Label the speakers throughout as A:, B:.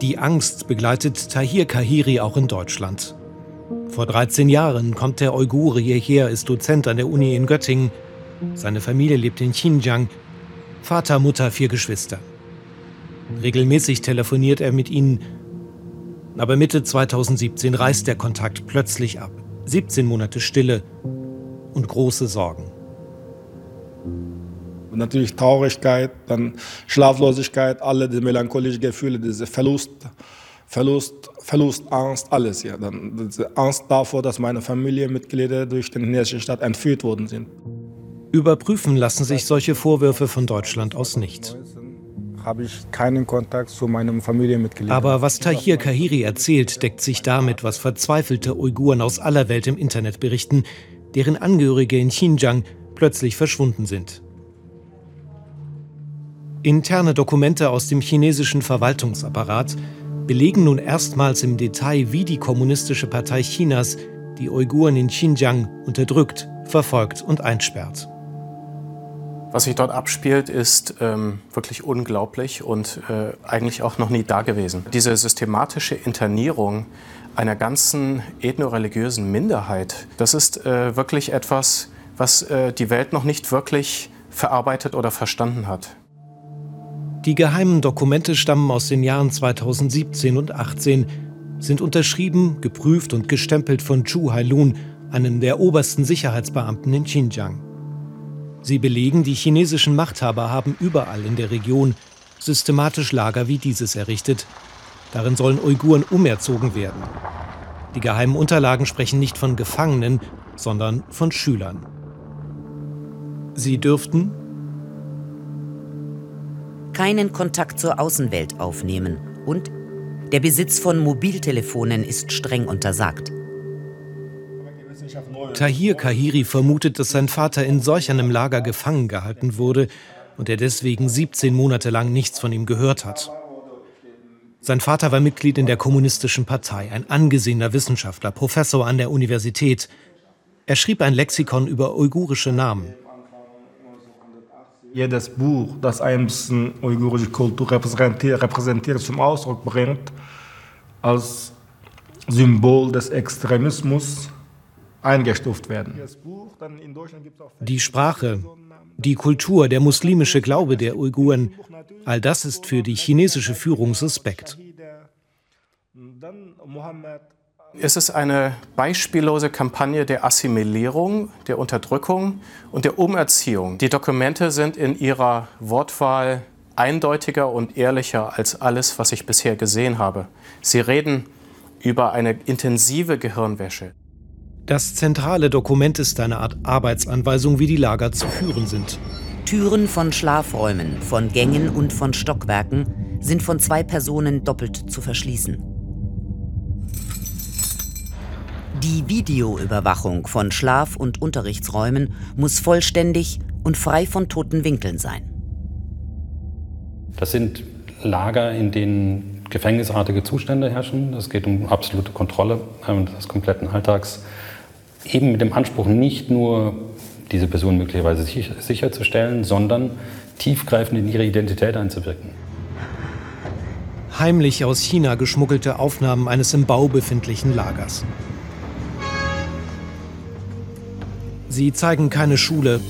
A: Die Angst begleitet Tahir Kahiri auch in Deutschland. Vor 13 Jahren kommt der Uigure hierher, ist Dozent an der Uni in Göttingen. Seine Familie lebt in Xinjiang. Vater, Mutter, vier Geschwister. Regelmäßig telefoniert er mit ihnen. Aber Mitte 2017 reißt der Kontakt plötzlich ab. 17 Monate Stille und große Sorgen.
B: Natürlich Traurigkeit, dann Schlaflosigkeit, alle die melancholischen Gefühle, diese Verlust, Verlust, Verlust, Angst, alles. Ja. Dann diese Angst davor, dass meine Familienmitglieder durch den chinesischen Staat entführt worden sind.
A: Überprüfen lassen sich solche Vorwürfe von Deutschland aus nicht.
B: Habe ich keinen Kontakt zu meinem Familienmitglied.
A: Aber was Tahir Kahiri erzählt, deckt sich damit, was verzweifelte Uiguren aus aller Welt im Internet berichten, deren Angehörige in Xinjiang plötzlich verschwunden sind. Interne Dokumente aus dem chinesischen Verwaltungsapparat belegen nun erstmals im Detail, wie die Kommunistische Partei Chinas die Uiguren in Xinjiang unterdrückt, verfolgt und einsperrt.
C: Was sich dort abspielt, ist ähm, wirklich unglaublich und äh, eigentlich auch noch nie dagewesen. Diese systematische Internierung einer ganzen ethnoreligiösen Minderheit, das ist äh, wirklich etwas, was äh, die Welt noch nicht wirklich verarbeitet oder verstanden hat.
A: Die geheimen Dokumente stammen aus den Jahren 2017 und 18, sind unterschrieben, geprüft und gestempelt von Chu Hailun, einem der obersten Sicherheitsbeamten in Xinjiang. Sie belegen, die chinesischen Machthaber haben überall in der Region systematisch Lager wie dieses errichtet. Darin sollen Uiguren umerzogen werden. Die geheimen Unterlagen sprechen nicht von Gefangenen, sondern von Schülern. Sie dürften
D: keinen Kontakt zur Außenwelt aufnehmen und der Besitz von Mobiltelefonen ist streng untersagt.
A: Tahir Kahiri vermutet, dass sein Vater in solch einem Lager gefangen gehalten wurde und er deswegen 17 Monate lang nichts von ihm gehört hat. Sein Vater war Mitglied in der Kommunistischen Partei, ein angesehener Wissenschaftler, Professor an der Universität. Er schrieb ein Lexikon über uigurische Namen
B: jedes Buch, das ein bisschen uigurische Kultur repräsentiert, repräsentiert, zum Ausdruck bringt, als Symbol des Extremismus eingestuft werden.
A: Die Sprache, die Kultur, der muslimische Glaube der Uiguren, all das ist für die chinesische Führung suspekt.
C: Es ist eine beispiellose Kampagne der Assimilierung, der Unterdrückung und der Umerziehung. Die Dokumente sind in ihrer Wortwahl eindeutiger und ehrlicher als alles, was ich bisher gesehen habe. Sie reden über eine intensive Gehirnwäsche.
A: Das zentrale Dokument ist eine Art Arbeitsanweisung, wie die Lager zu führen sind.
D: Türen von Schlafräumen, von Gängen und von Stockwerken sind von zwei Personen doppelt zu verschließen. Die Videoüberwachung von Schlaf- und Unterrichtsräumen muss vollständig und frei von toten Winkeln sein.
E: Das sind Lager, in denen gefängnisartige Zustände herrschen. Es geht um absolute Kontrolle ähm, des kompletten Alltags. Eben mit dem Anspruch, nicht nur diese Person möglicherweise sicherzustellen, sondern tiefgreifend in ihre Identität einzuwirken.
A: Heimlich aus China geschmuggelte Aufnahmen eines im Bau befindlichen Lagers. Sie zeigen keine Schule,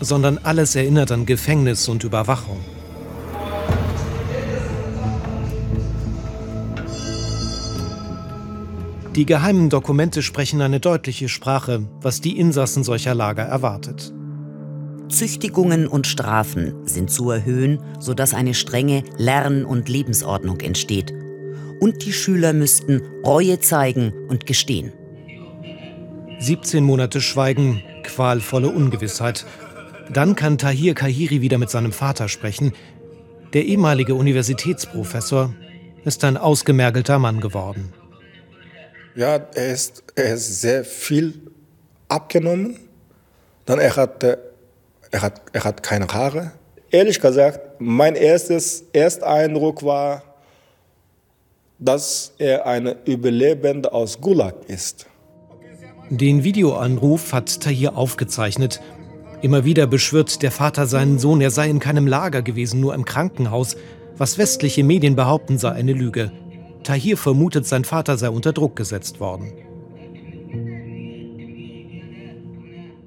A: sondern alles erinnert an Gefängnis und Überwachung. Die geheimen Dokumente sprechen eine deutliche Sprache, was die Insassen solcher Lager erwartet.
D: Züchtigungen und Strafen sind zu erhöhen, sodass eine strenge Lern- und Lebensordnung entsteht. Und die Schüler müssten Reue zeigen und gestehen.
A: 17 Monate Schweigen, qualvolle Ungewissheit. Dann kann Tahir Kahiri wieder mit seinem Vater sprechen. Der ehemalige Universitätsprofessor ist ein ausgemergelter Mann geworden.
B: Ja, er ist, er ist sehr viel abgenommen. Dann er hat, er hat, er hat keine Haare. Ehrlich gesagt, mein erstes Ersteindruck war, dass er ein Überlebender aus Gulag ist.
A: Den Videoanruf hat Tahir aufgezeichnet. Immer wieder beschwört der Vater seinen Sohn, er sei in keinem Lager gewesen, nur im Krankenhaus. Was westliche Medien behaupten, sei eine Lüge. Tahir vermutet, sein Vater sei unter Druck gesetzt worden.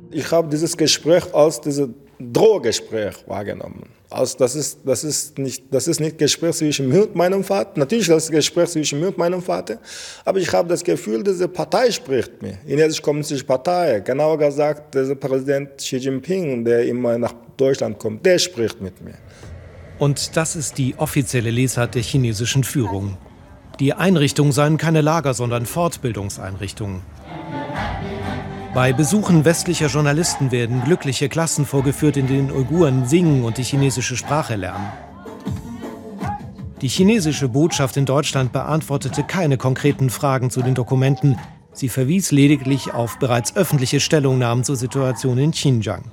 B: Ich habe dieses Gespräch als dieses Drohgespräch wahrgenommen. Also das ist, das ist nicht das ist nicht Gespräch zwischen mir und meinem Vater. Natürlich das ist Gespräch zwischen mir und meinem Vater, aber ich habe das Gefühl, diese Partei spricht mir. Chinesische Kommunistische Partei, genauer gesagt, dieser Präsident Xi Jinping, der immer nach Deutschland kommt, der spricht mit mir.
A: Und das ist die offizielle Lesart der chinesischen Führung. Die Einrichtungen seien keine Lager, sondern Fortbildungseinrichtungen. Bei Besuchen westlicher Journalisten werden glückliche Klassen vorgeführt, in denen Uiguren singen und die chinesische Sprache lernen. Die chinesische Botschaft in Deutschland beantwortete keine konkreten Fragen zu den Dokumenten. Sie verwies lediglich auf bereits öffentliche Stellungnahmen zur Situation in Xinjiang.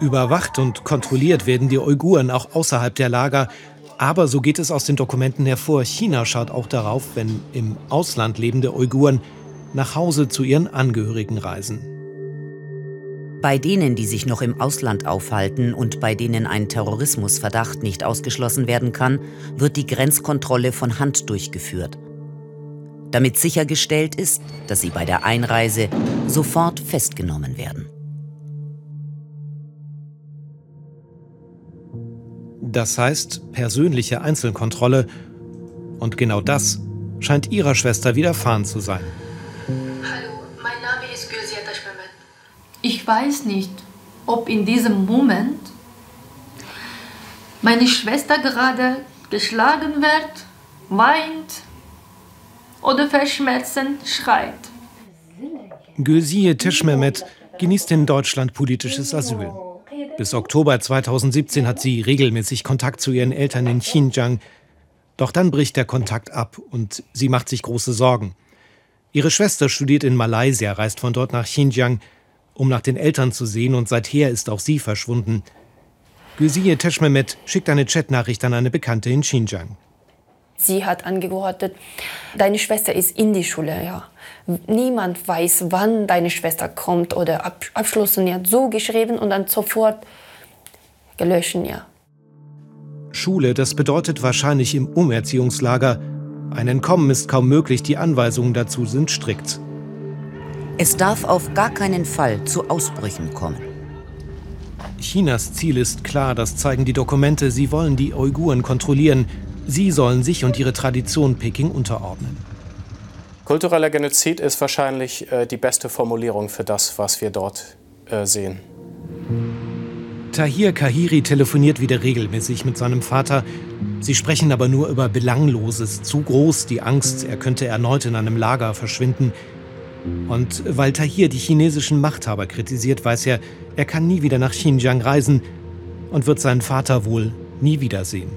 A: Überwacht und kontrolliert werden die Uiguren auch außerhalb der Lager. Aber so geht es aus den Dokumenten hervor, China schaut auch darauf, wenn im Ausland lebende Uiguren nach Hause zu ihren Angehörigen reisen.
D: Bei denen, die sich noch im Ausland aufhalten und bei denen ein Terrorismusverdacht nicht ausgeschlossen werden kann, wird die Grenzkontrolle von Hand durchgeführt. Damit sichergestellt ist, dass sie bei der Einreise sofort festgenommen werden.
A: Das heißt persönliche Einzelkontrolle. Und genau das scheint ihrer Schwester widerfahren zu sein.
F: Ich weiß nicht, ob in diesem Moment meine Schwester gerade geschlagen wird, weint oder verschmerzend schreit.
A: Gülsiye Tischmehmet genießt in Deutschland politisches Asyl. Bis Oktober 2017 hat sie regelmäßig Kontakt zu ihren Eltern in Xinjiang. Doch dann bricht der Kontakt ab und sie macht sich große Sorgen. Ihre Schwester studiert in Malaysia, reist von dort nach Xinjiang um nach den Eltern zu sehen und seither ist auch sie verschwunden. Gülsiye Teschmemet schickt eine Chatnachricht an eine Bekannte in Xinjiang.
G: Sie hat angeordnet, deine Schwester ist in die Schule, ja. Niemand weiß, wann deine Schwester kommt oder ab, abschlossen, ja. So geschrieben und dann sofort gelöschen, ja.
A: Schule, das bedeutet wahrscheinlich im Umerziehungslager. Ein Entkommen ist kaum möglich, die Anweisungen dazu sind strikt.
D: Es darf auf gar keinen Fall zu Ausbrüchen kommen.
A: Chinas Ziel ist klar, das zeigen die Dokumente. Sie wollen die Uiguren kontrollieren. Sie sollen sich und ihre Tradition Peking unterordnen.
C: Kultureller Genozid ist wahrscheinlich äh, die beste Formulierung für das, was wir dort äh, sehen.
A: Tahir Kahiri telefoniert wieder regelmäßig mit seinem Vater. Sie sprechen aber nur über Belangloses. Zu groß die Angst, er könnte erneut in einem Lager verschwinden. Und weil Tahir die chinesischen Machthaber kritisiert, weiß er, er kann nie wieder nach Xinjiang reisen und wird seinen Vater wohl nie wiedersehen.